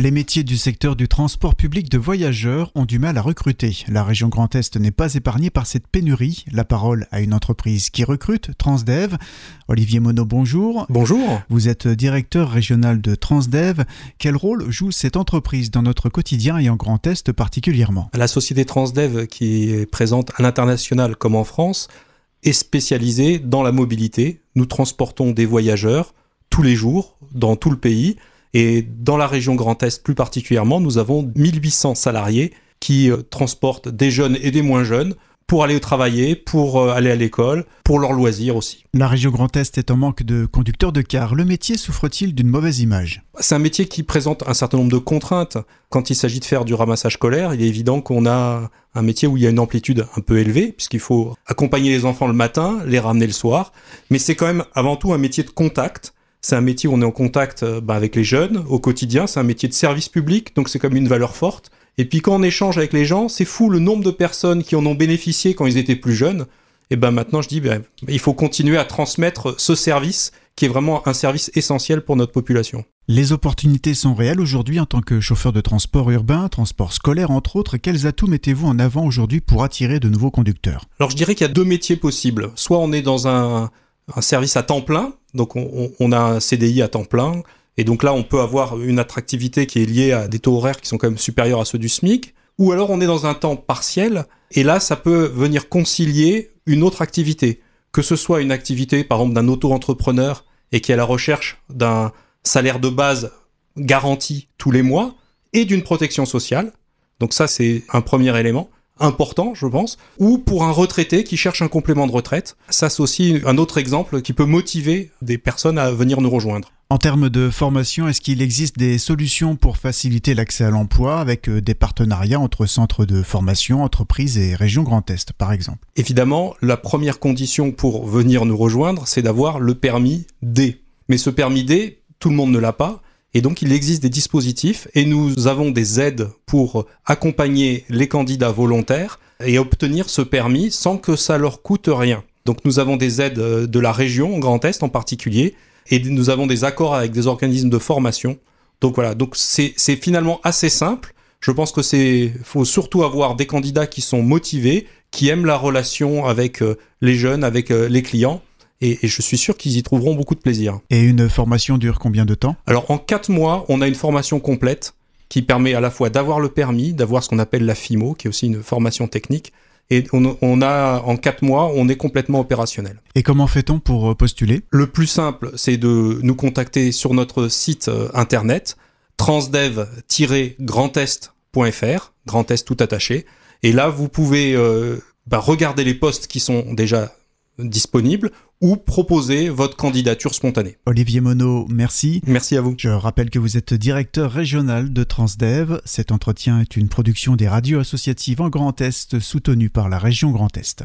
Les métiers du secteur du transport public de voyageurs ont du mal à recruter. La région Grand Est n'est pas épargnée par cette pénurie. La parole à une entreprise qui recrute, Transdev. Olivier Monod, bonjour. Bonjour. Vous êtes directeur régional de Transdev. Quel rôle joue cette entreprise dans notre quotidien et en Grand Est particulièrement? La société Transdev, qui est présente à l'international comme en France, est spécialisée dans la mobilité. Nous transportons des voyageurs tous les jours dans tout le pays et dans la région Grand Est plus particulièrement, nous avons 1800 salariés qui euh, transportent des jeunes et des moins jeunes pour aller travailler, pour euh, aller à l'école, pour leurs loisirs aussi. La région Grand Est est en manque de conducteurs de car. Le métier souffre-t-il d'une mauvaise image? C'est un métier qui présente un certain nombre de contraintes. Quand il s'agit de faire du ramassage scolaire, il est évident qu'on a un métier où il y a une amplitude un peu élevée, puisqu'il faut accompagner les enfants le matin, les ramener le soir. Mais c'est quand même avant tout un métier de contact c'est un métier où on est en contact euh, bah, avec les jeunes au quotidien. C'est un métier de service public, donc c'est comme une valeur forte. Et puis quand on échange avec les gens, c'est fou le nombre de personnes qui en ont bénéficié quand ils étaient plus jeunes. Et ben maintenant, je dis, ben, il faut continuer à transmettre ce service qui est vraiment un service essentiel pour notre population. Les opportunités sont réelles aujourd'hui en tant que chauffeur de transport urbain, transport scolaire entre autres. Quels atouts mettez-vous en avant aujourd'hui pour attirer de nouveaux conducteurs? Alors je dirais qu'il y a deux métiers possibles. Soit on est dans un, un service à temps plein, donc on, a un CDI à temps plein, et donc là on peut avoir une attractivité qui est liée à des taux horaires qui sont quand même supérieurs à ceux du SMIC, ou alors on est dans un temps partiel, et là ça peut venir concilier une autre activité, que ce soit une activité par exemple d'un auto-entrepreneur et qui est à la recherche d'un salaire de base garanti tous les mois, et d'une protection sociale, donc ça c'est un premier élément, important, je pense, ou pour un retraité qui cherche un complément de retraite. Ça, c'est aussi un autre exemple qui peut motiver des personnes à venir nous rejoindre. En termes de formation, est-ce qu'il existe des solutions pour faciliter l'accès à l'emploi avec euh, des partenariats entre centres de formation, entreprises et régions Grand Est, par exemple? Évidemment, la première condition pour venir nous rejoindre, c'est d'avoir le permis D. Mais ce permis D, tout le monde ne l'a pas. Et donc il existe des dispositifs et nous avons des aides pour accompagner les candidats volontaires et obtenir ce permis sans que ça leur coûte rien. Donc nous avons des aides euh, de la région, Grand Est en particulier, et nous avons des accords avec des organismes de formation. Donc voilà, donc c'est finalement assez simple. Je pense que c'est faut surtout avoir des candidats qui sont motivés, qui aiment la relation avec euh, les jeunes, avec euh, les clients et, je suis sûr qu'ils y trouveront beaucoup de plaisir. Et une formation dure combien de temps? Alors en quatre mois, on a une formation complète qui permet à la fois d'avoir le permis, d'avoir ce qu'on appelle la FIMO, qui est aussi une formation technique, et on, a en quatre mois, on est complètement opérationnel. Et comment fait-on pour euh, postuler? Le plus simple, c'est de nous contacter sur notre site euh, internet transdev-grandest.fr, Grand Est tout attaché. Et là, vous pouvez euh, bah, regarder les postes qui sont déjà disponible ou proposer votre candidature spontanée. Olivier Monod, merci. Merci à vous. Je rappelle que vous êtes directeur régional de Transdev. Cet entretien est une production des radios associatives en Grand Est soutenue par la région Grand Est.